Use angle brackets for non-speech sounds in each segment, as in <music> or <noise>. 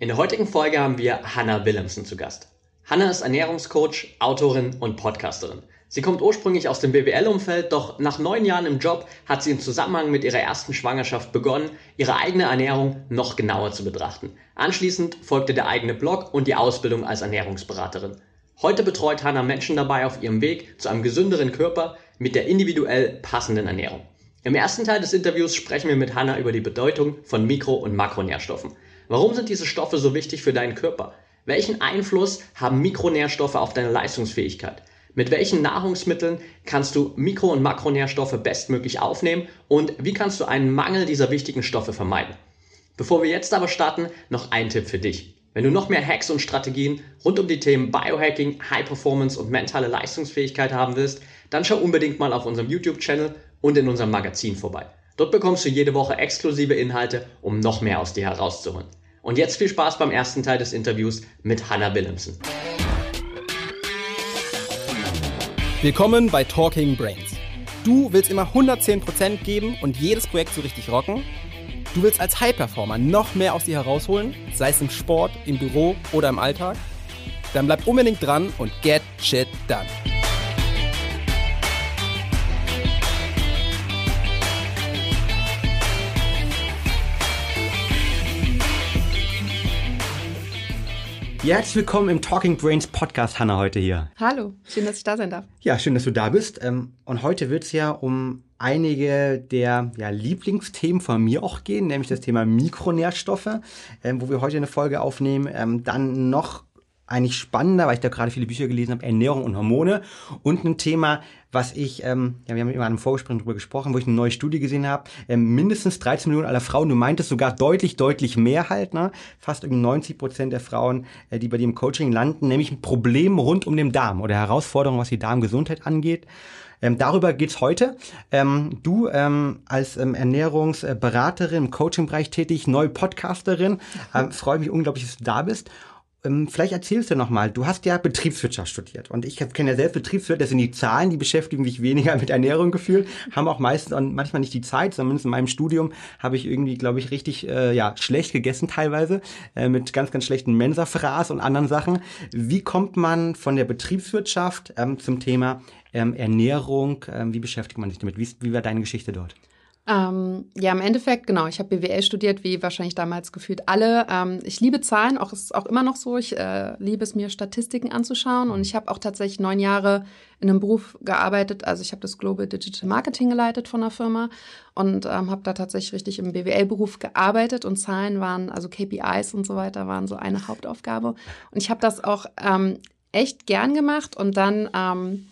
In der heutigen Folge haben wir Hannah Willemsen zu Gast. Hannah ist Ernährungscoach, Autorin und Podcasterin. Sie kommt ursprünglich aus dem BWL-Umfeld, doch nach neun Jahren im Job hat sie im Zusammenhang mit ihrer ersten Schwangerschaft begonnen, ihre eigene Ernährung noch genauer zu betrachten. Anschließend folgte der eigene Blog und die Ausbildung als Ernährungsberaterin. Heute betreut Hannah Menschen dabei auf ihrem Weg zu einem gesünderen Körper mit der individuell passenden Ernährung. Im ersten Teil des Interviews sprechen wir mit Hannah über die Bedeutung von Mikro- und Makronährstoffen. Warum sind diese Stoffe so wichtig für deinen Körper? Welchen Einfluss haben Mikronährstoffe auf deine Leistungsfähigkeit? Mit welchen Nahrungsmitteln kannst du Mikro- und Makronährstoffe bestmöglich aufnehmen und wie kannst du einen Mangel dieser wichtigen Stoffe vermeiden? Bevor wir jetzt aber starten, noch ein Tipp für dich. Wenn du noch mehr Hacks und Strategien rund um die Themen Biohacking, High Performance und mentale Leistungsfähigkeit haben willst, dann schau unbedingt mal auf unserem YouTube-Channel und in unserem Magazin vorbei. Dort bekommst du jede Woche exklusive Inhalte, um noch mehr aus dir herauszuholen. Und jetzt viel Spaß beim ersten Teil des Interviews mit Hannah Willemsen. Willkommen bei Talking Brains. Du willst immer 110% geben und jedes Projekt so richtig rocken? Du willst als High-Performer noch mehr aus dir herausholen, sei es im Sport, im Büro oder im Alltag? Dann bleib unbedingt dran und get shit done. Ja, herzlich willkommen im Talking Brains Podcast, Hanna, heute hier. Hallo, schön, dass ich da sein darf. Ja, schön, dass du da bist. Ähm, und heute wird es ja um einige der ja, Lieblingsthemen von mir auch gehen, nämlich das Thema Mikronährstoffe, ähm, wo wir heute eine Folge aufnehmen. Ähm, dann noch eigentlich spannender, weil ich da gerade viele Bücher gelesen habe, Ernährung und Hormone. Und ein Thema, was ich, ähm, ja, wir haben immer an einem Vorgespräch darüber gesprochen, wo ich eine neue Studie gesehen habe, ähm, mindestens 13 Millionen aller Frauen, du meintest sogar deutlich, deutlich mehr halt, ne? fast irgendwie 90 Prozent der Frauen, äh, die bei dir im Coaching landen, nämlich ein Problem rund um den Darm oder Herausforderungen, was die Darmgesundheit angeht. Ähm, darüber geht's heute. Ähm, du ähm, als ähm, Ernährungsberaterin im Coaching-Bereich tätig, neue Podcasterin, <laughs> ähm, freue mich unglaublich, dass du da bist. Ähm, vielleicht erzählst du nochmal, du hast ja Betriebswirtschaft studiert und ich kenne ja selbst Betriebswirt, das sind die Zahlen, die beschäftigen mich weniger mit Ernährung gefühlt, haben auch meistens und manchmal nicht die Zeit, zumindest in meinem Studium habe ich irgendwie, glaube ich, richtig äh, ja schlecht gegessen teilweise, äh, mit ganz, ganz schlechten Mensafraß und anderen Sachen. Wie kommt man von der Betriebswirtschaft ähm, zum Thema ähm, Ernährung? Ähm, wie beschäftigt man sich damit? Wie, wie war deine Geschichte dort? Ähm, ja, im Endeffekt, genau. Ich habe BWL studiert, wie wahrscheinlich damals gefühlt alle. Ähm, ich liebe Zahlen, auch ist auch immer noch so. Ich äh, liebe es mir, Statistiken anzuschauen. Und ich habe auch tatsächlich neun Jahre in einem Beruf gearbeitet. Also ich habe das Global Digital Marketing geleitet von einer Firma und ähm, habe da tatsächlich richtig im BWL-Beruf gearbeitet. Und Zahlen waren, also KPIs und so weiter, waren so eine Hauptaufgabe. Und ich habe das auch ähm, echt gern gemacht. Und dann ähm,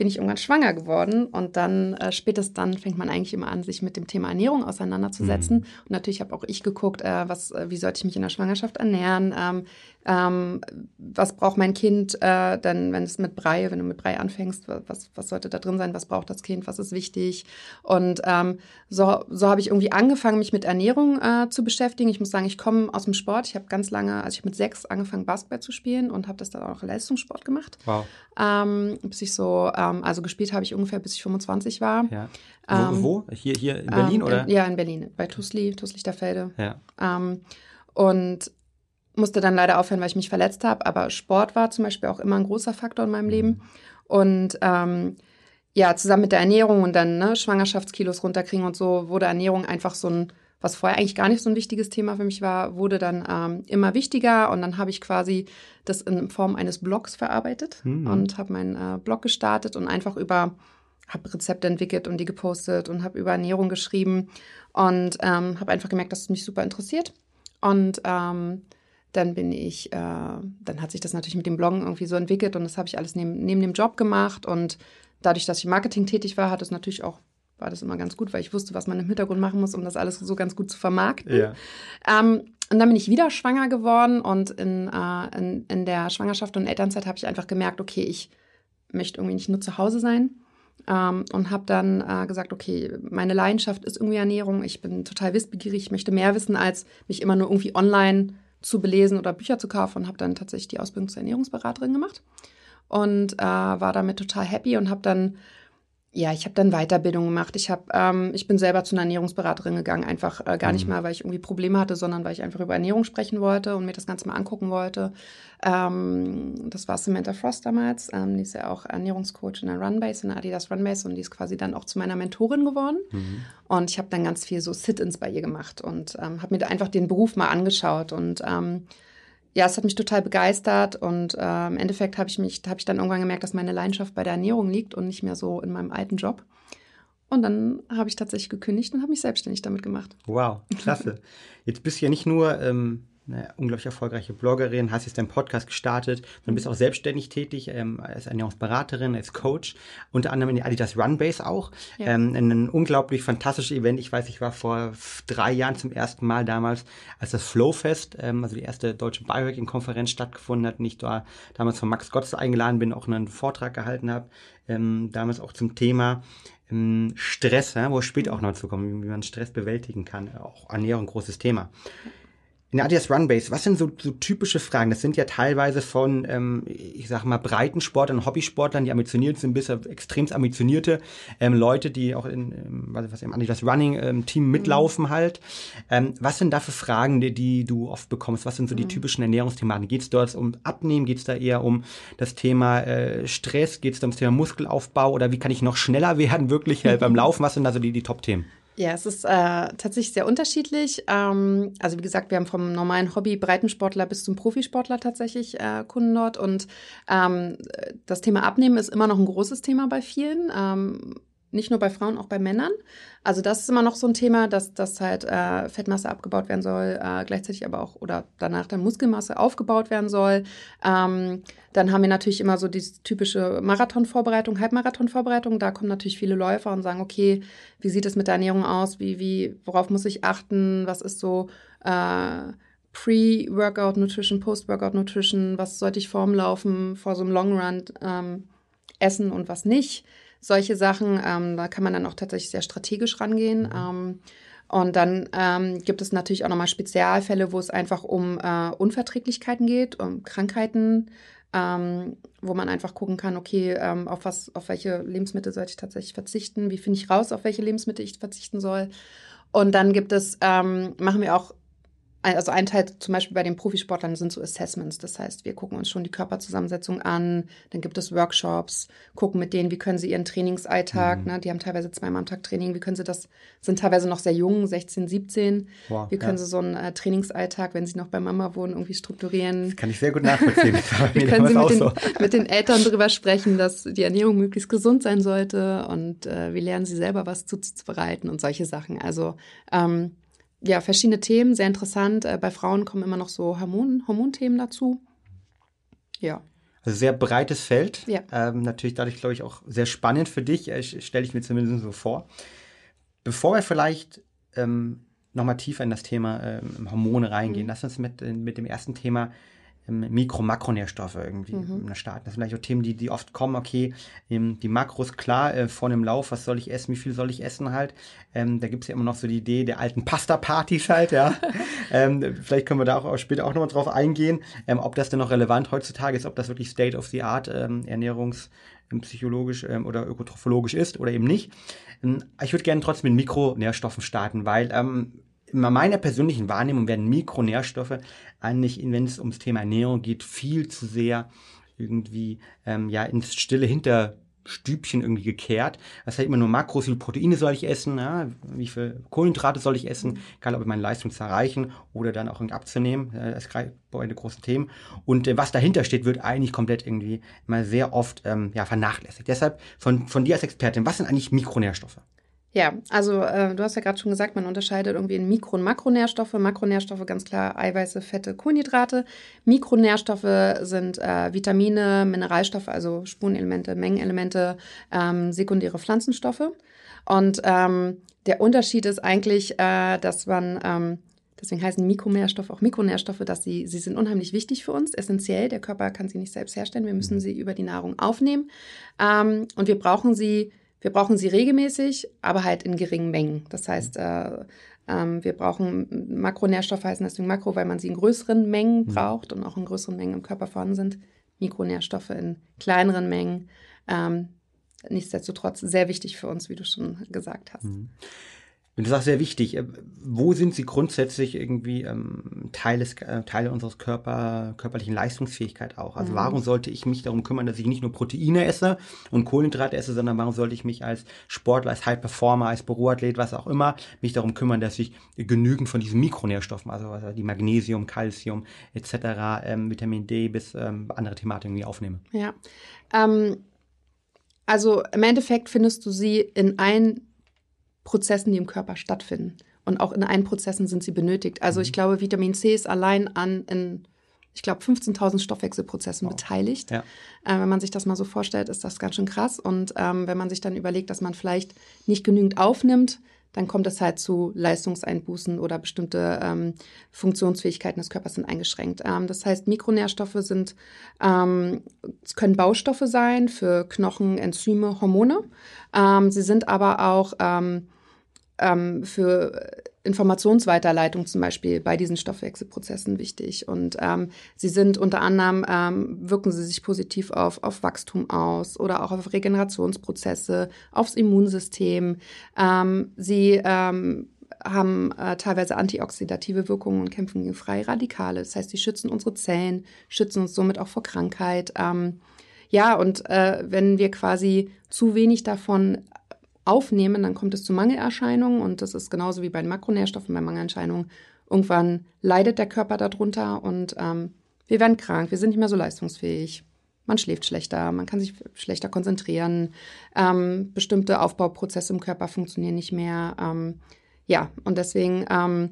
bin ich irgendwann schwanger geworden und dann äh, spätestens dann fängt man eigentlich immer an, sich mit dem Thema Ernährung auseinanderzusetzen. Mhm. Und natürlich habe auch ich geguckt, äh, was, äh, wie sollte ich mich in der Schwangerschaft ernähren, ähm, ähm, was braucht mein Kind äh, dann, wenn es mit Brei, wenn du mit Brei anfängst, was, was sollte da drin sein, was braucht das Kind, was ist wichtig. Und ähm, so, so habe ich irgendwie angefangen, mich mit Ernährung äh, zu beschäftigen. Ich muss sagen, ich komme aus dem Sport. Ich habe ganz lange, also ich habe mit sechs angefangen, Basketball zu spielen und habe das dann auch Leistungssport gemacht. Wow. Ähm, bis ich so, ähm, also gespielt habe ich ungefähr, bis ich 25 war. Ja. Ähm, wo, wo? Hier, hier in Berlin, ähm, oder? Ja, in Berlin, bei Tusli, Tuslichterfelde. Ja. Ähm, und musste dann leider aufhören, weil ich mich verletzt habe. Aber Sport war zum Beispiel auch immer ein großer Faktor in meinem mhm. Leben. Und ähm, ja, zusammen mit der Ernährung und dann ne, Schwangerschaftskilos runterkriegen und so, wurde Ernährung einfach so ein, was vorher eigentlich gar nicht so ein wichtiges Thema für mich war, wurde dann ähm, immer wichtiger. Und dann habe ich quasi das in Form eines Blogs verarbeitet mhm. und habe meinen äh, Blog gestartet und einfach über habe Rezepte entwickelt und die gepostet und habe über Ernährung geschrieben und ähm, habe einfach gemerkt, dass es mich super interessiert. Und ähm, dann bin ich, äh, dann hat sich das natürlich mit dem Bloggen irgendwie so entwickelt und das habe ich alles neben, neben dem Job gemacht und dadurch, dass ich Marketing tätig war, hat es natürlich auch war das immer ganz gut, weil ich wusste, was man im Hintergrund machen muss, um das alles so ganz gut zu vermarkten. Ja. Ähm, und dann bin ich wieder schwanger geworden und in, äh, in, in der Schwangerschaft und Elternzeit habe ich einfach gemerkt, okay, ich möchte irgendwie nicht nur zu Hause sein. Ähm, und habe dann äh, gesagt, okay, meine Leidenschaft ist irgendwie Ernährung. Ich bin total wissbegierig, ich möchte mehr wissen, als mich immer nur irgendwie online zu belesen oder Bücher zu kaufen und habe dann tatsächlich die Ausbildung zur Ernährungsberaterin gemacht und äh, war damit total happy und habe dann Ja, ich habe dann Weiterbildung gemacht. Ich habe, ähm, ich bin selber zu einer Ernährungsberaterin gegangen, einfach äh, gar nicht mhm. mal, weil ich irgendwie Probleme hatte, sondern weil ich einfach über Ernährung sprechen wollte und mir das Ganze mal angucken wollte. Ähm, das war Samantha Frost damals. Ähm, die ist ja auch Ernährungscoach in der Runbase, in der Adidas Runbase und die ist quasi dann auch zu meiner Mentorin geworden. Mhm. Und ich habe dann ganz viel so Sit-ins bei ihr gemacht und ähm, habe mir da einfach den Beruf mal angeschaut und ähm, ja, es hat mich total begeistert und äh, im Endeffekt habe ich mich, habe ich dann irgendwann gemerkt, dass meine Leidenschaft bei der Ernährung liegt und nicht mehr so in meinem alten Job. Und dann habe ich tatsächlich gekündigt und habe mich selbstständig damit gemacht. Wow, klasse. Jetzt bist du ja nicht nur ähm, eine unglaublich erfolgreiche Bloggerin, hast jetzt deinen Podcast gestartet und bist auch selbstständig tätig ähm, als Ernährungsberaterin, als Coach, unter anderem in der Adidas Runbase auch. Ja. Ähm, ein unglaublich fantastisches Event. Ich weiß, ich war vor drei Jahren zum ersten Mal damals, als das Flowfest, ähm, also die erste deutsche Biohacking-Konferenz stattgefunden hat und ich da damals von Max Gotts eingeladen bin, auch einen Vortrag gehalten habe, ähm, damals auch zum Thema ähm, Stress, ja, wo es später auch noch zu kommen, wie man Stress bewältigen kann. Auch Ernährung, großes Thema. In der Adidas Runbase, was sind so, so typische Fragen? Das sind ja teilweise von, ähm, ich sag mal, Breitensportlern, Hobbysportlern, die ambitioniert sind, bis auf extrem ambitionierte ähm, Leute, die auch in, ähm, was, was im Adidas Running ähm, Team mhm. mitlaufen mhm. halt. Ähm, was sind da für Fragen, die, die du oft bekommst? Was sind so die mhm. typischen Ernährungsthematen? Geht es dort um Abnehmen? Geht es da eher um das Thema äh, Stress? Geht es da ums Thema Muskelaufbau? Oder wie kann ich noch schneller <laughs> werden wirklich äh, beim <laughs> Laufen? Was sind da so die, die Top-Themen? Ja, es ist äh, tatsächlich sehr unterschiedlich. Ähm, also wie gesagt, wir haben vom normalen Hobby-Breitensportler bis zum Profisportler tatsächlich äh, Kunden dort. Und ähm, das Thema Abnehmen ist immer noch ein großes Thema bei vielen. Ähm, nicht nur bei Frauen, auch bei Männern. Also das ist immer noch so ein Thema, dass, dass halt äh, Fettmasse abgebaut werden soll, äh, gleichzeitig aber auch oder danach dann Muskelmasse aufgebaut werden soll. Ähm, dann haben wir natürlich immer so die typische Marathonvorbereitung, Halbmarathonvorbereitung. Da kommen natürlich viele Läufer und sagen, okay, wie sieht es mit der Ernährung aus? Wie, wie, worauf muss ich achten? Was ist so äh, Pre-Workout Nutrition, Post-Workout Nutrition? Was sollte ich vorm Laufen, vor so einem Long Run ähm, essen und was nicht? Solche Sachen. Ähm, da kann man dann auch tatsächlich sehr strategisch rangehen. Mhm. Ähm, und dann ähm, gibt es natürlich auch nochmal Spezialfälle, wo es einfach um äh, Unverträglichkeiten geht, um Krankheiten, ähm, wo man einfach gucken kann, okay, ähm, auf was, auf welche Lebensmittel sollte ich tatsächlich verzichten? Wie finde ich raus, auf welche Lebensmittel ich verzichten soll? Und dann gibt es, ähm, machen wir auch also ein Teil zum Beispiel bei den Profisportlern sind so Assessments. Das heißt, wir gucken uns schon die Körperzusammensetzung an, dann gibt es Workshops, gucken mit denen, wie können sie ihren Trainingsalltag, mhm. ne, die haben teilweise zweimal am Tag Training, wie können sie das, sind teilweise noch sehr jung, 16, 17, wow, wie können ja. sie so einen äh, Trainingsalltag, wenn sie noch bei Mama wohnen, irgendwie strukturieren. Das kann ich sehr gut nachvollziehen. <laughs> wie können sie mit den, so. mit den, Eltern darüber sprechen, dass die Ernährung möglichst gesund sein sollte und äh, wie lernen sie selber was zuzubereiten und solche Sachen. Also ähm, ja, verschiedene Themen, sehr interessant. Äh, bei Frauen kommen immer noch so Hormon, Hormonthemen dazu. Ja. Also sehr breites Feld. Ja. Ähm, natürlich dadurch, glaube ich, auch sehr spannend für dich, äh, stelle ich mir zumindest so vor. Bevor wir vielleicht ähm, nochmal tiefer in das Thema ähm, Hormone reingehen, mhm. lass uns mit, äh, mit dem ersten Thema Mikro-, Makronährstoffe irgendwie mhm. starten. Das sind vielleicht auch Themen, die, die oft kommen, okay, die Makros, klar, äh, vor einem Lauf, was soll ich essen, wie viel soll ich essen halt. Ähm, da gibt es ja immer noch so die Idee der alten Pasta-Partys halt, ja. <laughs> ähm, vielleicht können wir da auch später auch nochmal drauf eingehen, ähm, ob das denn noch relevant heutzutage ist, ob das wirklich State of the Art ähm, Ernährungs- psychologisch ähm, oder ökotrophologisch ist oder eben nicht. Ähm, ich würde gerne trotzdem mit Mikronährstoffen starten, weil ähm, in meiner persönlichen Wahrnehmung werden Mikronährstoffe eigentlich, wenn es ums Thema Ernährung geht, viel zu sehr irgendwie ähm, ja ins stille Hinterstübchen irgendwie gekehrt. Das heißt immer nur Makros, wie viele Proteine soll ich essen, ja, wie viele Kohlenhydrate soll ich essen, egal ob ich meine Leistung zu erreichen oder dann auch irgendwie abzunehmen. Das ist beide große Themen. Und äh, was dahinter steht, wird eigentlich komplett irgendwie immer sehr oft ähm, ja, vernachlässigt. Deshalb von, von dir als Expertin, was sind eigentlich Mikronährstoffe? Ja, also äh, du hast ja gerade schon gesagt, man unterscheidet irgendwie in Mikro- und Makronährstoffe. Makronährstoffe ganz klar Eiweiße, Fette, Kohlenhydrate. Mikronährstoffe sind äh, Vitamine, Mineralstoffe, also Spurenelemente, Mengenelemente, ähm, sekundäre Pflanzenstoffe. Und ähm, der Unterschied ist eigentlich, äh, dass man ähm, Deswegen heißen Mikronährstoffe auch Mikronährstoffe, dass sie, sie sind unheimlich wichtig für uns, essentiell. Der Körper kann sie nicht selbst herstellen. Wir müssen mhm. sie über die Nahrung aufnehmen. Ähm, und wir brauchen sie wir brauchen sie regelmäßig, aber halt in geringen Mengen. Das heißt, äh, ähm, wir brauchen Makronährstoffe, heißen deswegen Makro, weil man sie in größeren Mengen mhm. braucht und auch in größeren Mengen im Körper vorhanden sind. Mikronährstoffe in kleineren Mengen. Ähm, nichtsdestotrotz sehr wichtig für uns, wie du schon gesagt hast. Mhm. Und du sagst sehr wichtig, äh, wo sind sie grundsätzlich irgendwie ähm, Teile, äh, Teile unseres Körper, körperlichen Leistungsfähigkeit auch? Also mhm. warum sollte ich mich darum kümmern, dass ich nicht nur Proteine esse und Kohlenhydrate esse, sondern warum sollte ich mich als Sportler, als High Performer, als Büroathlet, was auch immer, mich darum kümmern, dass ich genügend von diesen Mikronährstoffen, also, also die Magnesium, Calcium etc., ähm, Vitamin D bis ähm, andere Thematiken irgendwie aufnehme? Ja, ähm, also im Endeffekt findest du sie in allen Prozessen, die im Körper stattfinden. Und auch in allen Prozessen sind sie benötigt. Also ich mhm. glaube, Vitamin C ist allein an in, ich glaube, 15.000 Stoffwechselprozessen wow. beteiligt. Ja. Äh, wenn man sich das mal so vorstellt, ist das ganz schön krass. Und ähm, wenn man sich dann überlegt, dass man vielleicht nicht genügend aufnimmt, dann kommt es halt zu Leistungseinbußen oder bestimmte ähm, Funktionsfähigkeiten des Körpers sind eingeschränkt. Ähm, das heißt, Mikronährstoffe sind, ähm, können Baustoffe sein für Knochen, Enzyme, Hormone. Ähm, sie sind aber auch ähm, ähm, für Informationsweiterleitung zum Beispiel bei diesen Stoffwechselprozessen wichtig. Und ähm, sie sind unter anderem, ähm, wirken sie sich positiv auf, auf Wachstum aus oder auch auf Regenerationsprozesse, aufs Immunsystem. Ähm, sie ähm, haben äh, teilweise antioxidative Wirkungen und kämpfen gegen freie Radikale. Das heißt, sie schützen unsere Zellen, schützen uns somit auch vor Krankheit. Ähm, ja, und äh, wenn wir quasi zu wenig davon aufnehmen, dann kommt es zu Mangelerscheinungen und das ist genauso wie bei den Makronährstoffen, bei Mangelerscheinungen. Irgendwann leidet der Körper darunter und ähm, wir werden krank, wir sind nicht mehr so leistungsfähig. Man schläft schlechter, man kann sich schlechter konzentrieren, ähm, bestimmte Aufbauprozesse im Körper funktionieren nicht mehr. Ähm, ja, und deswegen, ähm,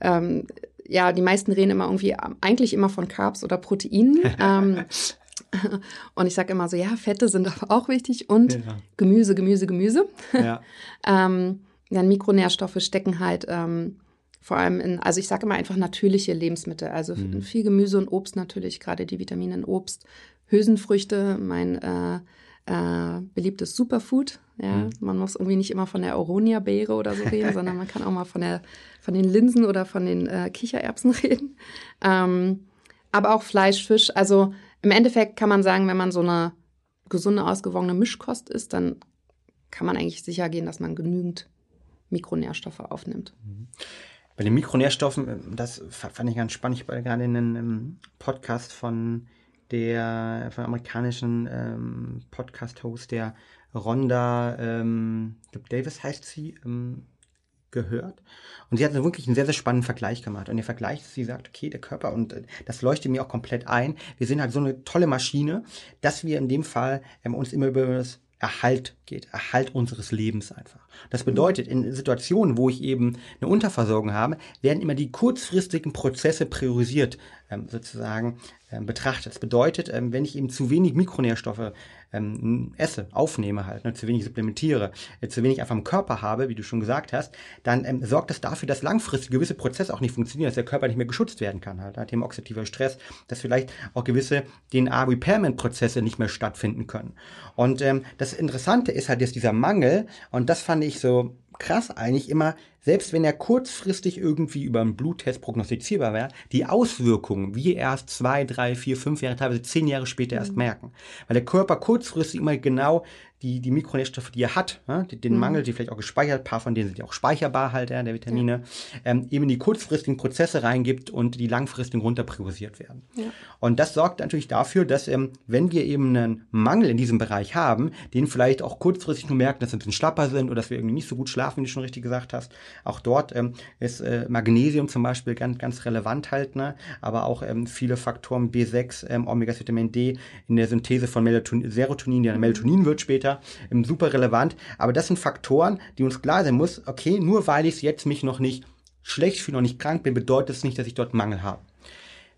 ähm, ja, die meisten reden immer irgendwie, eigentlich immer von Carbs oder Proteinen. <laughs> <laughs> und ich sage immer so, ja, Fette sind aber auch wichtig und ja. Gemüse, Gemüse, Gemüse. Ja. <laughs> ähm, ja, Mikronährstoffe stecken halt ähm, vor allem in, also ich sage immer einfach natürliche Lebensmittel, also mhm. viel Gemüse und Obst natürlich, gerade die Vitamine in Obst, Hülsenfrüchte, mein äh, äh, beliebtes Superfood. Ja, mhm. man muss irgendwie nicht immer von der Aronia-Beere oder so reden, sondern man kann auch mal von der, von den Linsen oder von den äh, Kichererbsen <laughs> reden. Ähm, aber auch Fleisch, Fisch. Also im Endeffekt kann man sagen, wenn man so eine gesunde, ausgewogene Mischkost isst, dann kann man eigentlich sicher gehen, dass man genügend Mikronährstoffe aufnimmt. Bei den Mikronährstoffen, äh, das fand ich ganz spannend. Ich war gerade in einem Podcast von der von amerikanischen ähm, Podcast-Host, der Rhonda ähm, Davis heißt sie, ähm, gehört. Und sie hat wirklich einen sehr, sehr spannenden Vergleich gemacht. Und der Vergleich, sie sagt, okay, der Körper, und äh, das leuchtet mir auch komplett ein, wir sind halt so eine tolle Maschine, dass wir in dem Fall ähm, uns immer über das Erhalt geht, Erhalt unseres Lebens einfach. Das bedeutet, in Situationen, wo ich eben eine Unterversorgung habe, werden immer die kurzfristigen Prozesse priorisiert, ähm, sozusagen ähm, betrachtet. Das bedeutet, ähm, wenn ich eben zu wenig Mikronährstoffe ähm, esse, aufnehme halt, ne, zu wenig supplementiere, äh, zu wenig einfach im Körper habe, wie du schon gesagt hast, dann ähm, sorgt das dafür, dass langfristig gewisse Prozesse auch nicht funktionieren, dass der Körper nicht mehr geschützt werden kann halt. Ne, Thema oxidativer Stress, dass vielleicht auch gewisse DNA-Repairment-Prozesse nicht mehr stattfinden können. Und ähm, das Interessante ist halt jetzt dieser Mangel und das fand ich so krass eigentlich immer, selbst wenn er kurzfristig irgendwie über einen Bluttest prognostizierbar wäre, die Auswirkungen wir erst zwei, drei, vier, fünf Jahre, teilweise zehn Jahre später mhm. erst merken. Weil der Körper kurzfristig immer genau die, die Mikronährstoffe, die er hat, ja, den mhm. Mangel, die vielleicht auch gespeichert, ein paar von denen sind ja auch speicherbar halt, ja, der Vitamine, ja. ähm, eben die kurzfristigen Prozesse reingibt und die langfristigen runterpriorisiert werden. Ja. Und das sorgt natürlich dafür, dass ähm, wenn wir eben einen Mangel in diesem Bereich haben, den vielleicht auch kurzfristig nur merken, dass wir ein bisschen schlapper sind oder dass wir irgendwie nicht so gut schlafen, wie du schon richtig gesagt hast. Auch dort ähm, ist äh, Magnesium zum Beispiel ganz, ganz relevant halt, ne? aber auch ähm, viele Faktoren B6, ähm, Omega-Vitamin D in der Synthese von Melatonin, Serotonin, die dann Melatonin wird später ähm, super relevant. Aber das sind Faktoren, die uns klar sein muss, okay, nur weil ich jetzt mich noch nicht schlecht fühle, noch nicht krank bin, bedeutet es nicht, dass ich dort Mangel habe.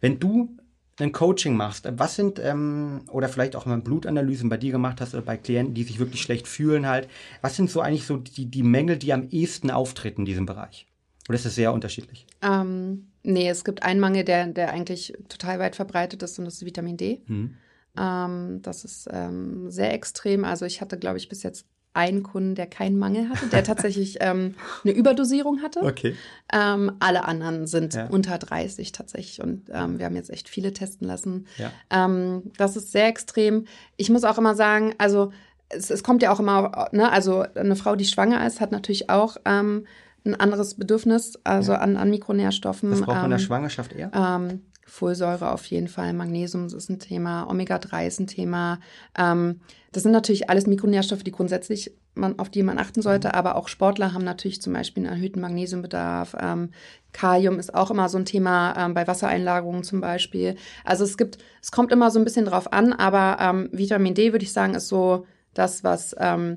Wenn du ein Coaching machst, was sind, ähm, oder vielleicht auch mal Blutanalysen bei dir gemacht hast oder bei Klienten, die sich wirklich schlecht fühlen halt, was sind so eigentlich so die, die Mängel, die am ehesten auftreten in diesem Bereich? Oder ist es sehr unterschiedlich? Ähm, nee, es gibt einen Mangel, der, der eigentlich total weit verbreitet ist und das ist Vitamin D. Hm. Ähm, das ist ähm, sehr extrem. Also ich hatte, glaube ich, bis jetzt einen Kunden, der keinen Mangel hatte, der tatsächlich <laughs> ähm, eine Überdosierung hatte. Okay. Ähm, alle anderen sind ja. unter 30 tatsächlich und ähm, wir haben jetzt echt viele testen lassen. Ja. Ähm, das ist sehr extrem. Ich muss auch immer sagen, also es, es kommt ja auch immer, ne, also eine Frau, die schwanger ist, hat natürlich auch ähm, ein anderes Bedürfnis, also ja. an, an Mikronährstoffen. Was braucht man ähm, in der Schwangerschaft eher? Folsäure auf jeden Fall, Magnesium ist ein Thema, Omega-3 ist ein Thema. Ähm, das sind natürlich alles Mikronährstoffe, die grundsätzlich man, auf die man achten sollte, aber auch Sportler haben natürlich zum Beispiel einen erhöhten Magnesiumbedarf. Ähm, Kalium ist auch immer so ein Thema ähm, bei Wassereinlagerungen zum Beispiel. Also es gibt, es kommt immer so ein bisschen drauf an, aber ähm, Vitamin D würde ich sagen ist so das, was ähm,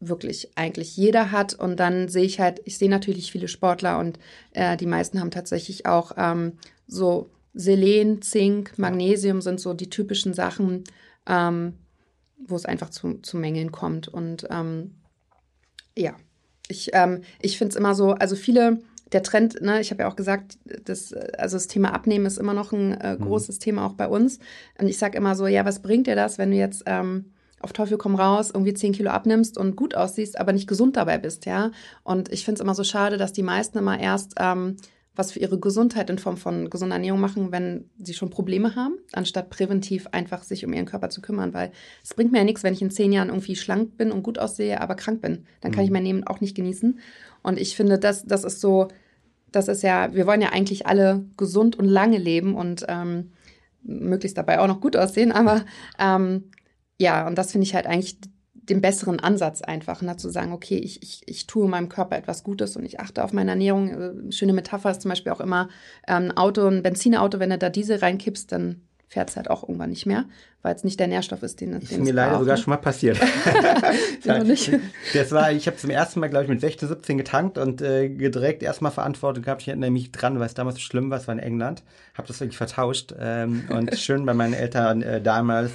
wirklich eigentlich jeder hat. Und dann sehe ich halt, ich sehe natürlich viele Sportler und äh, die meisten haben tatsächlich auch ähm, so Selen, Zink, Magnesium sind so die typischen Sachen, ähm, wo es einfach zu, zu Mängeln kommt. Und ähm, ja, ich, ähm, ich finde es immer so, also viele, der Trend, ne, ich habe ja auch gesagt, das, also das Thema Abnehmen ist immer noch ein äh, mhm. großes mhm. Thema auch bei uns. Und ich sage immer so, ja, was bringt dir das, wenn du jetzt ähm, auf Teufel komm raus irgendwie 10 Kilo abnimmst und gut aussiehst, aber nicht gesund dabei bist, ja? Und ich finde es immer so schade, dass die meisten immer erst ähm, was für ihre Gesundheit in Form von gesunder Ernährung machen, wenn sie schon Probleme haben, anstatt präventiv einfach sich um ihren Körper zu kümmern. Weil es bringt mir ja nichts, wenn ich in zehn Jahren irgendwie schlank bin und gut aussehe, aber krank bin. Dann kann mhm. ich mein Leben auch nicht genießen. Und ich finde, das, das ist so, das ist ja, wir wollen ja eigentlich alle gesund und lange leben und ähm, möglichst dabei auch noch gut aussehen. Aber ähm, ja, und das finde ich halt eigentlich den besseren Ansatz einfach, ne, zu sagen, okay, ich, ich, ich tue meinem Körper etwas Gutes und ich achte auf meine Ernährung. Äh, schöne Metapher ist zum Beispiel auch immer ähm, ein Auto, ein Benzinauto, wenn du da Diesel reinkippst, dann fährt es halt auch irgendwann nicht mehr, weil es nicht der Nährstoff ist, den, ist den mir leider sogar schon mal passiert. <laughs> <laughs> das war, ich habe zum ersten Mal, glaube ich, mit 16, 17 getankt und äh, direkt erstmal Verantwortung gehabt. Ich erinnere mich dran, weil es damals so schlimm war, es war in England. Habe das wirklich vertauscht ähm, und <laughs> schön bei meinen Eltern äh, damals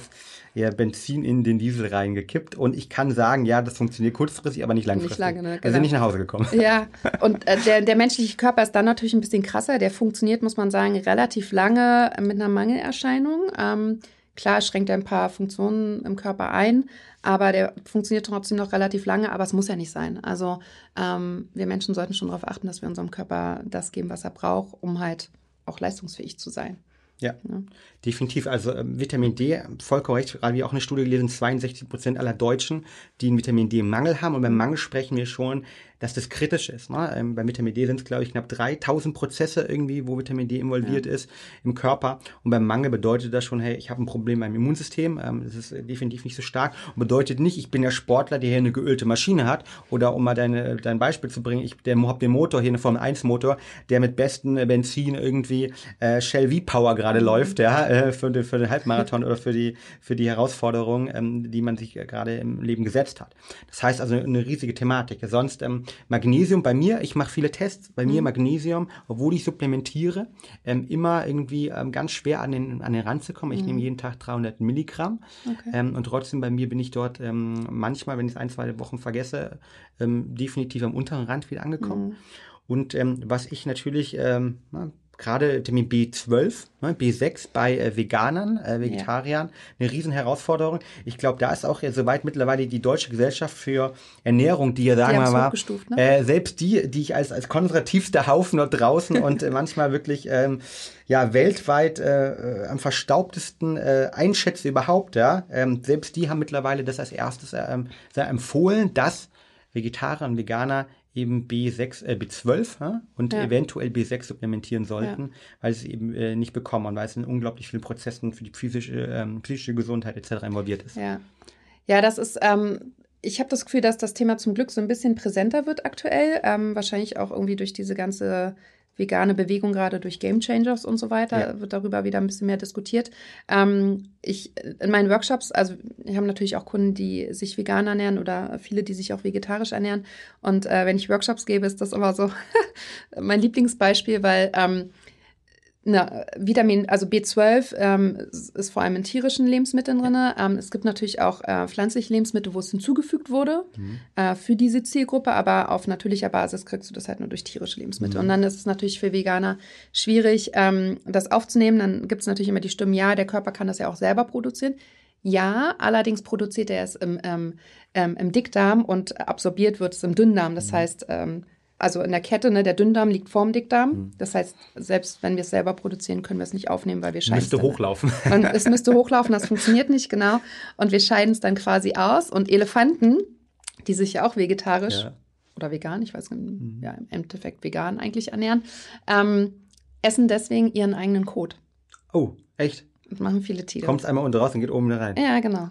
ja, Benzin in den Diesel reingekippt. Und ich kann sagen, ja, das funktioniert kurzfristig, aber nicht langfristig. Nicht lange, ne? genau. Wir sind nicht nach Hause gekommen. Ja, und äh, der, der menschliche Körper ist dann natürlich ein bisschen krasser. Der funktioniert, muss man sagen, relativ lange mit einer Mangelerscheinung. Ähm, klar schränkt er ein paar Funktionen im Körper ein, aber der funktioniert trotzdem noch relativ lange, aber es muss ja nicht sein. Also ähm, wir Menschen sollten schon darauf achten, dass wir unserem Körper das geben, was er braucht, um halt auch leistungsfähig zu sein. Ja, ja, definitiv. Also ähm, Vitamin D, vollkommen recht, gerade wie auch eine Studie gelesen, 62 Prozent aller Deutschen, die einen Vitamin D-Mangel haben. Und beim Mangel sprechen wir schon dass das kritisch ist. Ne? Ähm, bei Vitamin D sind es, glaube ich, knapp 3000 Prozesse irgendwie, wo Vitamin D involviert ja. ist im Körper. Und beim Mangel bedeutet das schon, hey, ich habe ein Problem beim Immunsystem. Ähm, das ist definitiv nicht so stark. Und bedeutet nicht, ich bin der Sportler, der hier eine geölte Maschine hat. Oder um mal deine, dein Beispiel zu bringen, ich habe den Motor hier, eine Formel 1 Motor, der mit besten Benzin irgendwie äh, Shell V-Power gerade mhm. läuft, ja, äh, für, den, für den Halbmarathon oder für die, für die Herausforderung, ähm, die man sich gerade im Leben gesetzt hat. Das heißt also eine riesige Thematik. Sonst ähm, Magnesium bei mir, ich mache viele Tests, bei mhm. mir Magnesium, obwohl ich supplementiere, ähm, immer irgendwie ähm, ganz schwer an den, an den Rand zu kommen. Ich mhm. nehme jeden Tag 300 Milligramm okay. ähm, und trotzdem bei mir bin ich dort ähm, manchmal, wenn ich es ein, zwei Wochen vergesse, ähm, definitiv am unteren Rand wieder angekommen. Mhm. Und ähm, was ich natürlich, ähm, gerade Vitamin B12, ne, B6 bei äh, Veganern, äh, Vegetariern, ja. eine riesen Herausforderung. Ich glaube, da ist auch ja soweit mittlerweile die Deutsche Gesellschaft für Ernährung, die ja sagen wir mal, ne? äh, selbst die, die ich als, als konservativster Haufen dort draußen und äh, manchmal wirklich ähm, ja weltweit äh, äh, am verstaubtesten äh, einschätze überhaupt, ja, ähm, selbst die haben mittlerweile das als erstes ähm, empfohlen, dass Vegetarier und Veganer eben B6, äh, B12 ja, und ja. eventuell B6 supplementieren sollten, ja. weil sie es eben äh, nicht bekommen und weil es in unglaublich vielen Prozessen für die physische, ähm, psychische Gesundheit etc. involviert ist. Ja, ja das ist, ähm, ich habe das Gefühl, dass das Thema zum Glück so ein bisschen präsenter wird aktuell, ähm, wahrscheinlich auch irgendwie durch diese ganze vegane Bewegung gerade durch Game Changers und so weiter, ja. wird darüber wieder ein bisschen mehr diskutiert. Ähm, ich in meinen Workshops, also wir haben natürlich auch Kunden, die sich vegan ernähren oder viele, die sich auch vegetarisch ernähren. Und äh, wenn ich Workshops gebe, ist das immer so <laughs> mein Lieblingsbeispiel, weil ähm, na, Vitamin, also B12 ähm, ist vor allem in tierischen Lebensmitteln drin. Ähm, es gibt natürlich auch äh, pflanzliche Lebensmittel, wo es hinzugefügt wurde mhm. äh, für diese Zielgruppe, aber auf natürlicher Basis kriegst du das halt nur durch tierische Lebensmittel. Mhm. Und dann ist es natürlich für Veganer schwierig, ähm, das aufzunehmen. Dann gibt es natürlich immer die Stimmen, ja, der Körper kann das ja auch selber produzieren. Ja, allerdings produziert er es im, ähm, ähm, im Dickdarm und absorbiert wird es im Dünndarm. Das mhm. heißt, ähm, also in der Kette, ne, der Dünndarm liegt vorm Dickdarm. Mhm. Das heißt, selbst wenn wir es selber produzieren, können wir es nicht aufnehmen, weil wir scheiden es. Müsste hochlaufen. <laughs> Und es müsste hochlaufen, das funktioniert nicht, genau. Und wir scheiden es dann quasi aus. Und Elefanten, die sich ja auch vegetarisch ja. oder vegan, ich weiß nicht, mhm. ja, im Endeffekt vegan eigentlich ernähren, ähm, essen deswegen ihren eigenen Kot. Oh, echt? Das machen viele Tiere. Kommt einmal unten raus und geht oben rein. Ja, genau.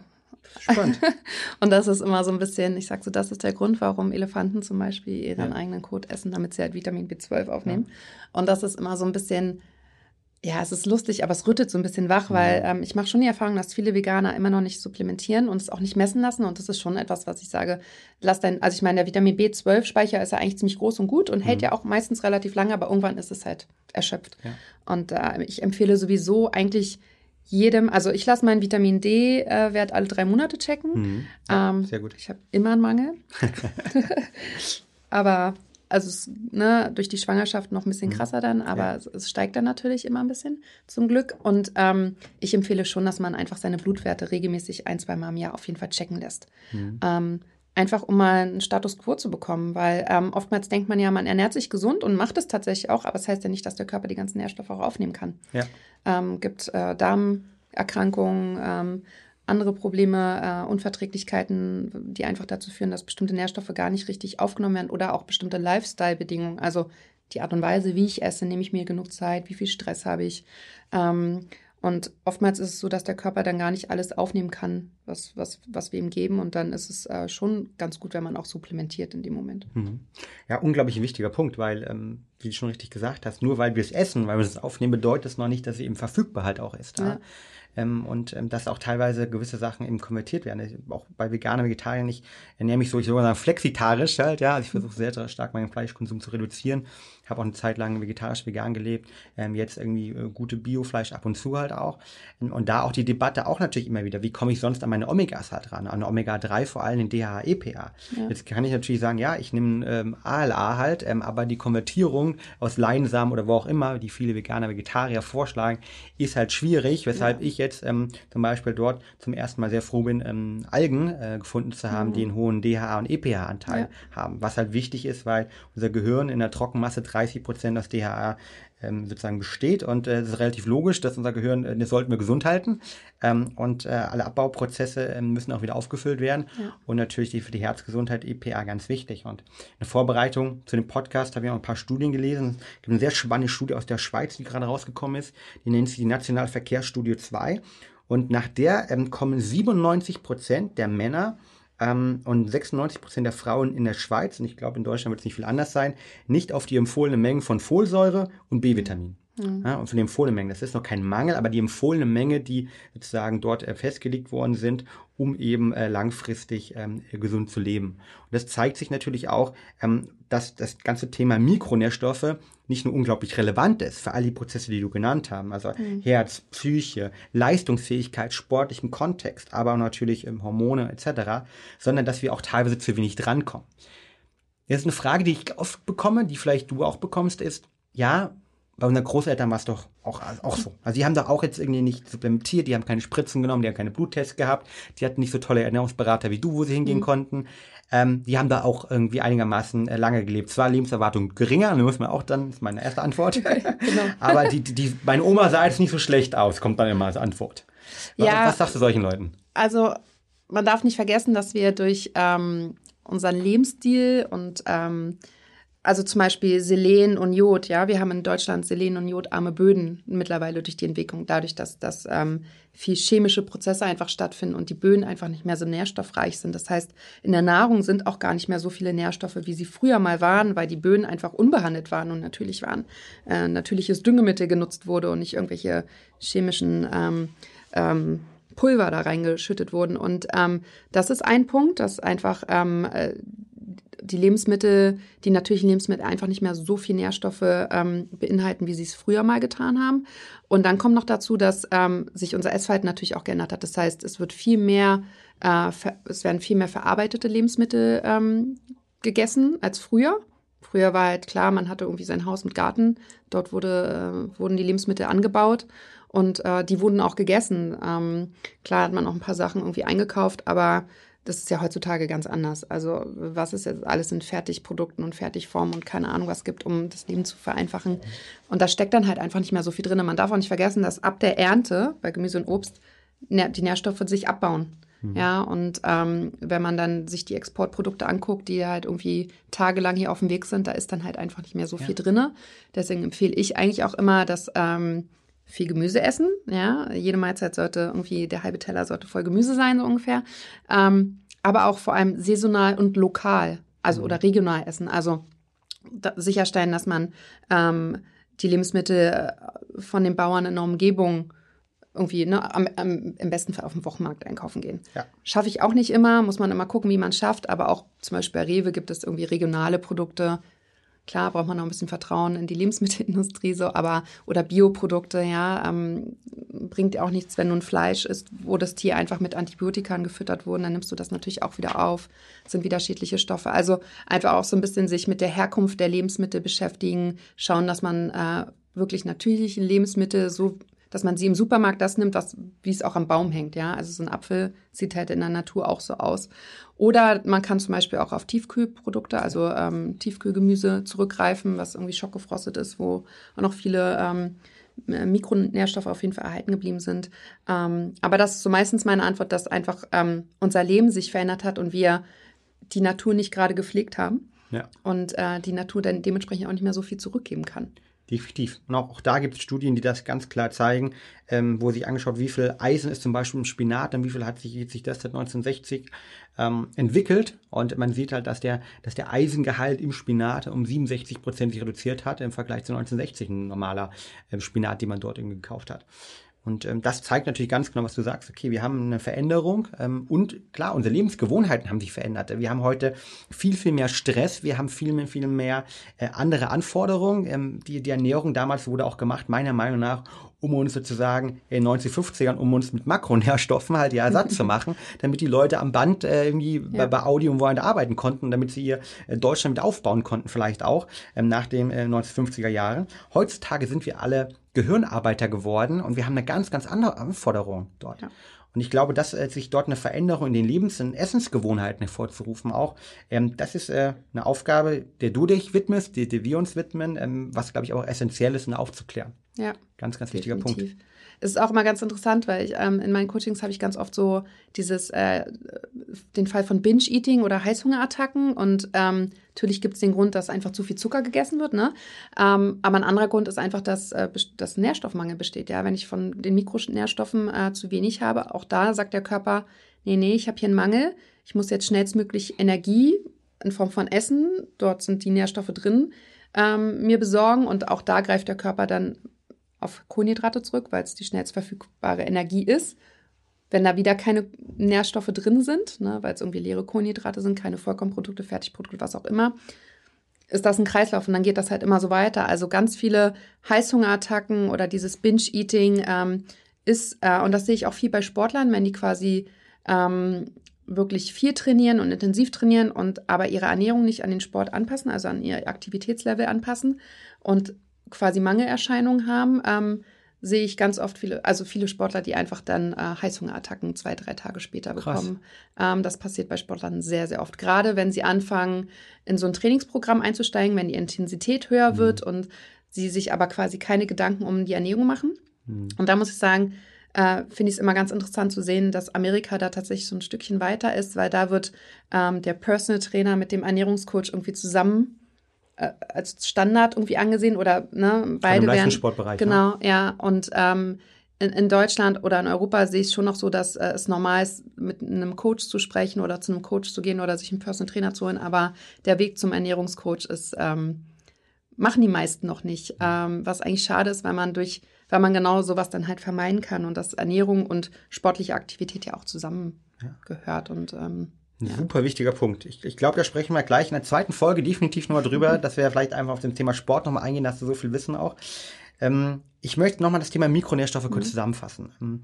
Spannend. <laughs> und das ist immer so ein bisschen, ich sag so, das ist der Grund, warum Elefanten zum Beispiel ihren ja. eigenen Kot essen, damit sie halt Vitamin B12 aufnehmen. Ja. Und das ist immer so ein bisschen, ja, es ist lustig, aber es rüttet so ein bisschen wach, weil ähm, ich mache schon die Erfahrung, dass viele Veganer immer noch nicht supplementieren und es auch nicht messen lassen. Und das ist schon etwas, was ich sage, lass dein, also ich meine, der Vitamin B12-Speicher ist ja eigentlich ziemlich groß und gut und hält mhm. ja auch meistens relativ lange, aber irgendwann ist es halt erschöpft. Ja. Und äh, ich empfehle sowieso eigentlich jedem, also ich lasse meinen Vitamin D-Wert alle drei Monate checken. Mhm. Ähm, sehr gut. Ich habe immer einen Mangel. <laughs> aber also es, ne, durch die Schwangerschaft noch ein bisschen mhm. krasser dann, aber ja. es, es, steigt dann natürlich immer ein bisschen zum Glück. Und ähm, ich empfehle schon, dass man einfach seine Blutwerte regelmäßig ein, zwei Mal im Jahr auf jeden Fall checken lässt. Mhm. Ähm, einfach um mal einen Status quo zu bekommen, weil ähm, oftmals denkt man ja, man ernährt sich gesund und macht es tatsächlich auch, aber das heißt ja nicht, dass der Körper die ganzen Nährstoffe auch aufnehmen kann. Ja. Ähm, gibt äh, Darmerkrankungen, ähm, andere Probleme, äh, Unverträglichkeiten, die einfach dazu führen, dass bestimmte Nährstoffe gar nicht richtig aufgenommen werden oder auch bestimmte Lifestyle-Bedingungen, also die Art und Weise, wie ich esse, nehme ich mir genug Zeit, wie viel Stress habe ich. Ähm, und oftmals ist es so, dass der Körper dann gar nicht alles aufnehmen kann, was, was, was wir ihm geben. Und dann ist es äh, schon ganz gut, wenn man auch supplementiert in dem Moment. Mhm. Ja, unglaublich wichtiger Punkt, weil, ähm, wie du schon richtig gesagt hast, nur weil wir es essen, weil wir es aufnehmen, bedeutet das noch nicht, dass es eben verfügbar halt auch ist. Ja. Ähm, und ähm, dass auch teilweise gewisse Sachen eben konvertiert werden. Auch bei Veganer, Vegetariern, ich ernähre mich so, ich sogar sagen, flexitarisch halt, ja. Also ich versuche sehr, sehr stark meinen Fleischkonsum zu reduzieren habe auch eine Zeit lang vegetarisch vegan gelebt, ähm, jetzt irgendwie äh, gute Biofleisch ab und zu halt auch. Und, und, da auch die Debatte auch natürlich immer wieder, wie komme ich sonst an meine Omegas halt ran, an Omega-3 vor allem in DHA, EPA. Ja. Jetzt kann ich natürlich sagen, ja, ich nehme ähm, ALA halt, ähm, aber die Konvertierung aus Leinsamen oder wo auch immer, die viele Veganer, Vegetarier vorschlagen, ist halt schwierig, weshalb ja. ich jetzt ähm, zum Beispiel dort zum ersten Mal sehr froh bin, ähm, Algen äh, gefunden zu haben, mhm. die einen hohen DHA und EPA-Anteil ja. haben, was halt wichtig ist, weil unser Gehirn in der Trockenmasse 30 Prozent aus DHA ähm, sozusagen besteht. Und äh, es ist relativ logisch, dass unser Gehirn, äh, das sollten wir gesund halten. Ähm, und äh, alle Abbauprozesse äh, müssen auch wieder aufgefüllt werden. Ja. Und natürlich die, für die Herzgesundheit EPA ganz wichtig. Und in Vorbereitung zu dem Podcast habe ich auch ein paar Studien gelesen. Es gibt eine sehr spannende Studie aus der Schweiz, die gerade rausgekommen ist. Die nennt sich die Nationalverkehrsstudie 2. Und nach der ähm, kommen 97 Prozent der Männer ähm, und 96 Prozent der Frauen in der Schweiz, und ich glaube in Deutschland wird es nicht viel anders sein, nicht auf die empfohlene Mengen von Folsäure und B-Vitamin. Mhm. Ja, und von den empfohlenen Mengen. Das ist noch kein Mangel, aber die empfohlene Menge, die sozusagen dort äh, festgelegt worden sind, um eben äh, langfristig ähm, gesund zu leben. Und das zeigt sich natürlich auch, ähm, dass das ganze Thema Mikronährstoffe nicht nur unglaublich relevant ist für all die Prozesse, die du genannt hast, also mhm. Herz, Psyche, Leistungsfähigkeit, sportlichen Kontext, aber natürlich ähm, Hormone etc., sondern dass wir auch teilweise zu wenig drankommen. Jetzt eine Frage, die ich oft bekomme, die vielleicht du auch bekommst, ist, ja, bei unseren Großeltern war es doch auch, auch so. Also die haben doch auch jetzt irgendwie nicht supplementiert, die haben keine Spritzen genommen, die haben keine Bluttests gehabt, die hatten nicht so tolle Ernährungsberater wie du, wo sie hingehen mhm. konnten. Ähm, die haben da auch irgendwie einigermaßen äh, lange gelebt. Zwar Lebenserwartung geringer, da muss man auch dann, das ist meine erste Antwort. <laughs> genau. Aber die, die, meine Oma sah jetzt nicht so schlecht aus, kommt dann immer als Antwort. Was, ja, was sagst du solchen Leuten? Also man darf nicht vergessen, dass wir durch ähm, unseren Lebensstil und ähm, also zum Beispiel Selen und Jod, ja, wir haben in Deutschland Selen und Jodarme Böden mittlerweile durch die Entwicklung, dadurch, dass, dass ähm, viel chemische Prozesse einfach stattfinden und die Böden einfach nicht mehr so nährstoffreich sind. Das heißt, in der Nahrung sind auch gar nicht mehr so viele Nährstoffe, wie sie früher mal waren, weil die Böden einfach unbehandelt waren und natürlich waren. Äh, natürliches Düngemittel genutzt wurde und nicht irgendwelche chemischen ähm, ähm, Pulver da reingeschüttet wurden. Und ähm, das ist ein Punkt, dass einfach ähm, äh, die Lebensmittel, die natürlichen Lebensmittel einfach nicht mehr so viel Nährstoffe ähm, beinhalten, wie sie es früher mal getan haben. Und dann kommt noch dazu, dass ähm, sich unser Essverhalten natürlich auch geändert hat. Das heißt, es wird viel mehr, äh, es werden viel mehr verarbeitete Lebensmittel ähm, gegessen als früher. Früher war halt klar, man hatte irgendwie sein Haus mit Garten. Dort wurde, äh, wurden die Lebensmittel angebaut und äh, die wurden auch gegessen. Ähm, klar hat man auch ein paar Sachen irgendwie eingekauft, aber das ist ja heutzutage ganz anders. Also was ist jetzt alles in Fertigprodukten und Fertigformen und keine Ahnung was gibt, um das Leben zu vereinfachen. Und da steckt dann halt einfach nicht mehr so viel drin. Man darf auch nicht vergessen, dass ab der Ernte bei Gemüse und Obst die Nährstoffe sich abbauen. Mhm. Ja, und ähm, wenn man dann sich die Exportprodukte anguckt, die halt irgendwie tagelang hier auf dem Weg sind, da ist dann halt einfach nicht mehr so viel ja. drin. Deswegen empfehle ich eigentlich auch immer, dass ähm, viel Gemüse essen. Ja, jede Mahlzeit sollte irgendwie, der halbe Teller sollte voll Gemüse sein, so ungefähr. Ähm, aber auch vor allem saisonal und lokal, also mhm. oder regional essen. Also da, sicherstellen, dass man ähm, die Lebensmittel äh, von den Bauern in der Umgebung irgendwie ne, am, am, im besten Fall auf dem Wochenmarkt einkaufen gehen. Ja. Schaffe ich auch nicht immer, muss man immer gucken, wie man es schafft, aber auch zum Beispiel bei Rewe gibt es irgendwie regionale Produkte, Klar braucht man noch ein bisschen Vertrauen in die <laughs> Lebensmittelindustrie, so, aber oder Bioprodukte, ja, ähm, bringt auch nichts, wenn nun Fleisch ist, wo das Tier einfach mit Antibiotika gefüttert wurde, dann nimmst du das natürlich auch wieder auf, sind wieder schädliche Stoffe. Also einfach auch so ein bisschen sich mit der Herkunft der Lebensmittel beschäftigen, schauen, dass man äh, wirklich natürliche Lebensmittel so dass man sie im Supermarkt das nimmt, was, wie es auch am Baum hängt, ja. Also so ein Apfel sieht halt in der Natur auch so aus. Oder man kann zum Beispiel auch auf Tiefkühlprodukte, also ähm, Tiefkühlgemüse zurückgreifen, was irgendwie schockgefrostet ist, wo auch noch viele ähm, Mikronährstoffe auf jeden Fall erhalten geblieben sind. Ähm, aber das ist so meistens meine Antwort, dass einfach ähm, unser Leben sich verändert hat und wir die Natur nicht gerade gepflegt haben. Ja. Und äh, die Natur dann dementsprechend auch nicht mehr so viel zurückgeben kann. Definitiv. Und auch, auch da gibt es Studien, die das ganz klar zeigen, ähm, wo sich angeschaut, wie viel Eisen ist zum Beispiel im Spinat und wie viel hat sich, sich das seit 1960 ähm, entwickelt. Und man sieht halt, dass der, dass der Eisengehalt im Spinat um 67 Prozent sich reduziert hat im Vergleich zu 1960 ein normaler ähm, Spinat, den man dort irgendwie gekauft hat. Und ähm, das zeigt natürlich ganz genau, was du sagst. Okay, wir haben eine Veränderung ähm, und klar, unsere Lebensgewohnheiten haben sich verändert. Wir haben heute viel, viel mehr Stress, wir haben viel, viel mehr äh, andere Anforderungen. Ähm, die, die Ernährung damals wurde auch gemacht, meiner Meinung nach, um uns sozusagen in 1950ern, um uns mit Makronährstoffen halt ja Ersatz zu machen, <laughs> damit die Leute am Band äh, irgendwie ja. bei, bei Audi und woanders arbeiten konnten, damit sie ihr äh, Deutschland mit aufbauen konnten, vielleicht auch ähm, nach den äh, 1950er Jahren. Heutzutage sind wir alle Gehirnarbeiter geworden und wir haben eine ganz, ganz andere Anforderung dort. Ja. Und ich glaube, dass äh, sich dort eine Veränderung in den Lebens- und Essensgewohnheiten hervorzurufen auch, ähm, das ist äh, eine Aufgabe, der du dich widmest, die, die wir uns widmen, ähm, was, glaube ich, auch essentiell ist, um aufzuklären. Ja. Ganz, ganz wichtiger Definitiv. Punkt. Es ist auch immer ganz interessant, weil ich ähm, in meinen Coachings habe ich ganz oft so dieses, äh, den Fall von Binge-Eating oder Heißhungerattacken und ähm, natürlich gibt es den Grund, dass einfach zu viel Zucker gegessen wird, ne? Ähm, aber ein anderer Grund ist einfach, dass, äh, dass Nährstoffmangel besteht, ja. Wenn ich von den Mikronährstoffen äh, zu wenig habe, auch da sagt der Körper, nee, nee, ich habe hier einen Mangel, ich muss jetzt schnellstmöglich Energie in Form von Essen, dort sind die Nährstoffe drin, ähm, mir besorgen und auch da greift der Körper dann auf Kohlenhydrate zurück, weil es die schnellst verfügbare Energie ist. Wenn da wieder keine Nährstoffe drin sind, ne, weil es irgendwie leere Kohlenhydrate sind, keine Vollkornprodukte, Fertigprodukte, was auch immer, ist das ein Kreislauf und dann geht das halt immer so weiter. Also ganz viele Heißhungerattacken oder dieses Binge-Eating ähm, ist, äh, und das sehe ich auch viel bei Sportlern, wenn die quasi ähm, wirklich viel trainieren und intensiv trainieren und aber ihre Ernährung nicht an den Sport anpassen, also an ihr Aktivitätslevel anpassen und quasi Mangelerscheinungen haben, ähm, sehe ich ganz oft viele, also viele Sportler, die einfach dann äh, Heißhungerattacken zwei, drei Tage später bekommen. Ähm, das passiert bei Sportlern sehr, sehr oft. Gerade wenn sie anfangen, in so ein Trainingsprogramm einzusteigen, wenn die Intensität höher mhm. wird und sie sich aber quasi keine Gedanken um die Ernährung machen. Mhm. Und da muss ich sagen, äh, finde ich es immer ganz interessant zu sehen, dass Amerika da tatsächlich so ein Stückchen weiter ist, weil da wird ähm, der Personal Trainer mit dem Ernährungscoach irgendwie zusammen als Standard irgendwie angesehen oder ne, beide werden. Sportbereich, ne? genau, ne? ja. Und ähm, in, in, Deutschland oder in Europa sehe ich es schon noch so, dass äh, es normal ist, mit einem Coach zu sprechen oder zu einem Coach zu gehen oder sich einen Personal Trainer zu holen. Aber der Weg zum Ernährungscoach ist, ähm, machen die meisten noch nicht. Ähm, was eigentlich schade ist, weil man durch, weil man genau sowas dann halt vermeiden kann und dass Ernährung und sportliche Aktivität ja auch zusammengehört. Ja. Und ähm, ein ja. super wichtiger Punkt. Ich, ich glaube, da sprechen wir gleich in der zweiten Folge definitiv nochmal drüber, dass wir vielleicht einfach auf dem Thema Sport nochmal eingehen, dass du so viel Wissen auch. Ähm, ich möchte nochmal das Thema Mikronährstoffe kurz mhm. zusammenfassen. Ähm,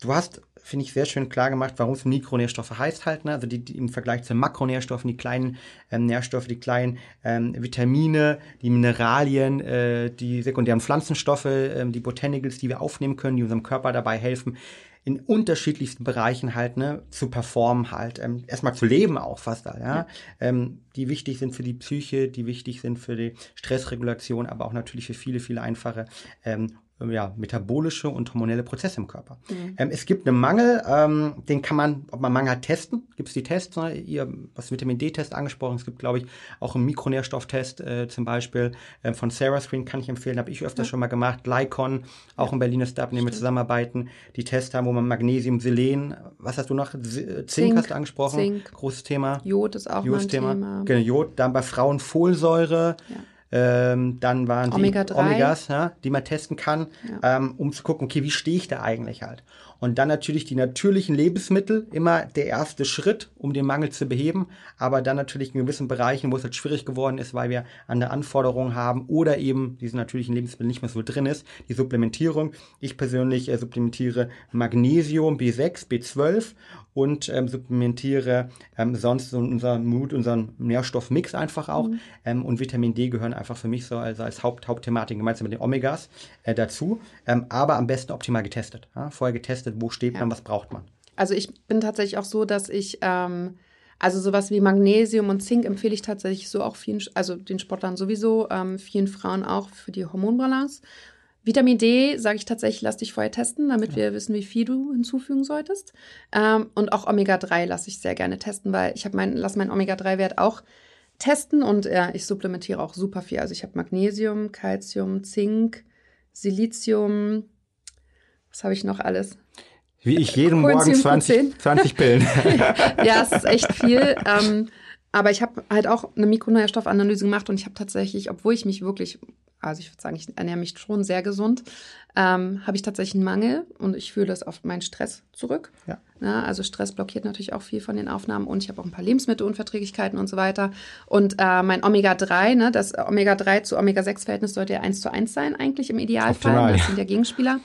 du hast finde ich, sehr schön klar gemacht, warum es Mikronährstoffe heißt halt. Ne? Also die, die im Vergleich zu Makronährstoffen, die kleinen ähm, Nährstoffe, die kleinen ähm, Vitamine, die Mineralien, äh, die sekundären Pflanzenstoffe, äh, die Botanicals, die wir aufnehmen können, die unserem Körper dabei helfen, in unterschiedlichsten Bereichen halt ne, zu performen halt, ähm, erstmal zu leben auch fast da, ja, ja. Ähm, die wichtig sind für die Psyche, die wichtig sind für die Stressregulation, aber auch natürlich für viele, viele einfache ähm, ja, metabolische und hormonelle Prozesse im Körper. Mhm. Ähm, es gibt einen Mangel, ähm, den kann man, ob man Mangel hat, testen. Gibt es die Tests? Ne? Ihr was Vitamin D-Test angesprochen. Es gibt, glaube ich, auch einen Mikronährstofftest äh, zum Beispiel äh, von Sarah Screen kann ich empfehlen. Habe ich öfters ja. schon mal gemacht. Glycon, auch ein Berliner Startup, in dem wir zusammenarbeiten. Die Tests haben, wo man Magnesium, Selen, was hast du noch? Zink, Zink hast du angesprochen. Zink. Großes Thema. Jod ist auch Jod ein Thema. Thema. Genau, Jod. Dann bei Frauen Folsäure. Ja ähm, dann waren Omega die Omegas, ja, die man testen kann, ja. ähm, um zu gucken, okay, wie stehe ich da eigentlich halt. Und dann natürlich die natürlichen Lebensmittel, immer der erste Schritt, um den Mangel zu beheben, aber dann natürlich in gewissen Bereichen, wo es halt schwierig geworden ist, weil wir andere Anforderungen haben oder eben diese natürlichen Lebensmittel nicht mehr so drin ist, die Supplementierung. Ich persönlich äh, supplementiere Magnesium, B6, B12 und ähm, supplementiere ähm, sonst unseren Mut, unseren Nährstoffmix einfach auch. Mhm. Ähm, und Vitamin D gehören einfach für mich so also als Haupt, Hauptthematik gemeinsam mit den Omegas äh, dazu. Ähm, aber am besten optimal getestet. Ja? Vorher getestet, wo steht ja. man, was braucht man. Also ich bin tatsächlich auch so, dass ich ähm, also sowas wie Magnesium und Zink empfehle ich tatsächlich so auch vielen, also den Sportlern sowieso, ähm, vielen Frauen auch für die Hormonbalance. Vitamin D sage ich tatsächlich, lass dich vorher testen, damit ja. wir wissen, wie viel du hinzufügen solltest. Ähm, und auch Omega-3 lasse ich sehr gerne testen, weil ich habe mein, lasse meinen Omega-3-Wert auch testen und ja, ich supplementiere auch super viel. Also ich habe Magnesium, Calcium, Zink, Silizium. Was habe ich noch alles? Wie ich jeden Morgen 20, 20 Pillen. <laughs> ja, es ist echt viel. Ähm, aber ich habe halt auch eine Mikronährstoffanalyse gemacht und ich habe tatsächlich, obwohl ich mich wirklich, also ich würde sagen, ich ernähre mich schon sehr gesund, ähm, habe ich tatsächlich einen Mangel und ich fühle das auf meinen Stress zurück. Ja. ja. also Stress blockiert natürlich auch viel von den Aufnahmen und ich habe auch ein paar Lebensmittelunverträglichkeiten und so weiter. Und äh, mein Omega-3, ne, das Omega-3 zu Omega-6-Verhältnis sollte ja 1 zu 1 sein eigentlich im Idealfall. Optimal. Das sind ja Gegenspieler.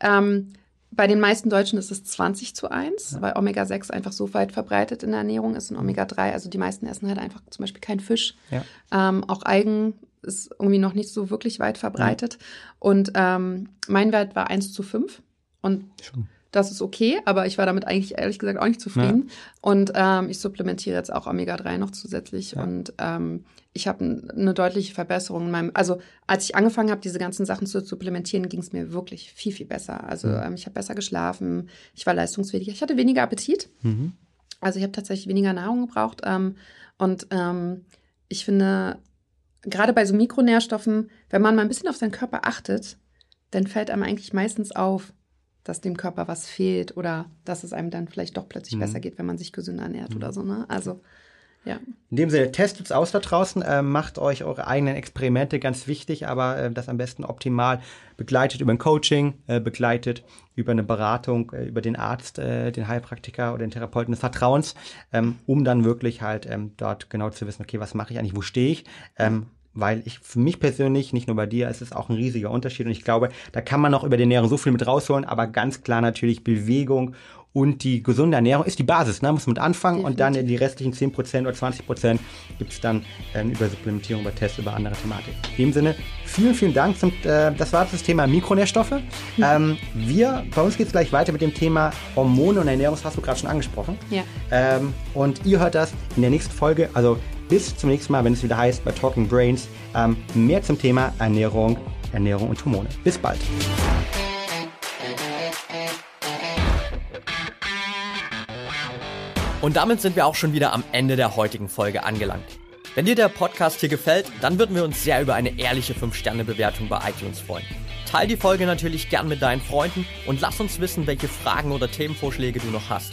Ähm, bei den meisten Deutschen ist es 20 zu 1, ja. weil Omega-6 einfach so weit verbreitet in der Ernährung ist und Omega-3, also die meisten essen halt einfach zum Beispiel keinen Fisch. Ja. Ähm, auch Algen ist irgendwie noch nicht so wirklich weit verbreitet. Ja. Und ähm, mein Wert war 1 zu 5. Und Schon das ist okay, aber ich war damit eigentlich ehrlich gesagt auch nicht zufrieden. Ja. Und ähm, ich supplementiere jetzt auch Omega-3 noch zusätzlich ja. und ähm, ich habe eine deutliche Verbesserung in meinem, also als ich angefangen habe, diese ganzen Sachen zu supplementieren, ging es mir wirklich viel, viel besser. Also mhm. ähm, ich habe besser geschlafen, ich war leistungsfähiger, ich hatte weniger Appetit. Mhm. Also ich habe tatsächlich weniger Nahrung gebraucht. Ähm, und ähm, ich finde, gerade bei so Mikronährstoffen, wenn man mal ein bisschen auf seinen Körper achtet, dann fällt einem eigentlich meistens auf, dass dem Körper was fehlt oder dass es einem dann vielleicht doch plötzlich mhm. besser geht, wenn man sich gesünder ernährt mhm. oder so. Ne? Also ja. In dem Sinne, testet es aus da draußen, äh, macht euch eure eigenen Experimente, ganz wichtig, aber äh, das am besten optimal begleitet über ein Coaching, äh, begleitet über eine Beratung, äh, über den Arzt, äh, den Heilpraktiker oder den Therapeuten des Vertrauens, ähm, um dann wirklich halt ähm, dort genau zu wissen, okay, was mache ich eigentlich, wo stehe ich, ähm, weil ich für mich persönlich, nicht nur bei dir, es ist auch ein riesiger Unterschied und ich glaube, da kann man noch über die Ernährung so viel mit rausholen, aber ganz klar natürlich Bewegung und die gesunde Ernährung ist die Basis, ne? muss man mit anfangen Definitiv. und dann in die restlichen 10% oder 20% gibt es dann äh, über Supplementierung, über Tests, über andere Thematik. In dem Sinne, vielen, vielen Dank. Zum, äh, das war das Thema Mikronährstoffe. Mhm. Ähm, wir, bei uns geht es gleich weiter mit dem Thema Hormone und Ernährung, das hast du gerade schon angesprochen. Ja. Ähm, und ihr hört das in der nächsten Folge, also bis zum nächsten Mal, wenn es wieder heißt bei Talking Brains, ähm, mehr zum Thema Ernährung, Ernährung und Hormone. Bis bald. Und damit sind wir auch schon wieder am Ende der heutigen Folge angelangt. Wenn dir der Podcast hier gefällt, dann würden wir uns sehr über eine ehrliche 5-Sterne-Bewertung bei iTunes freuen. Teil die Folge natürlich gern mit deinen Freunden und lass uns wissen, welche Fragen oder Themenvorschläge du noch hast.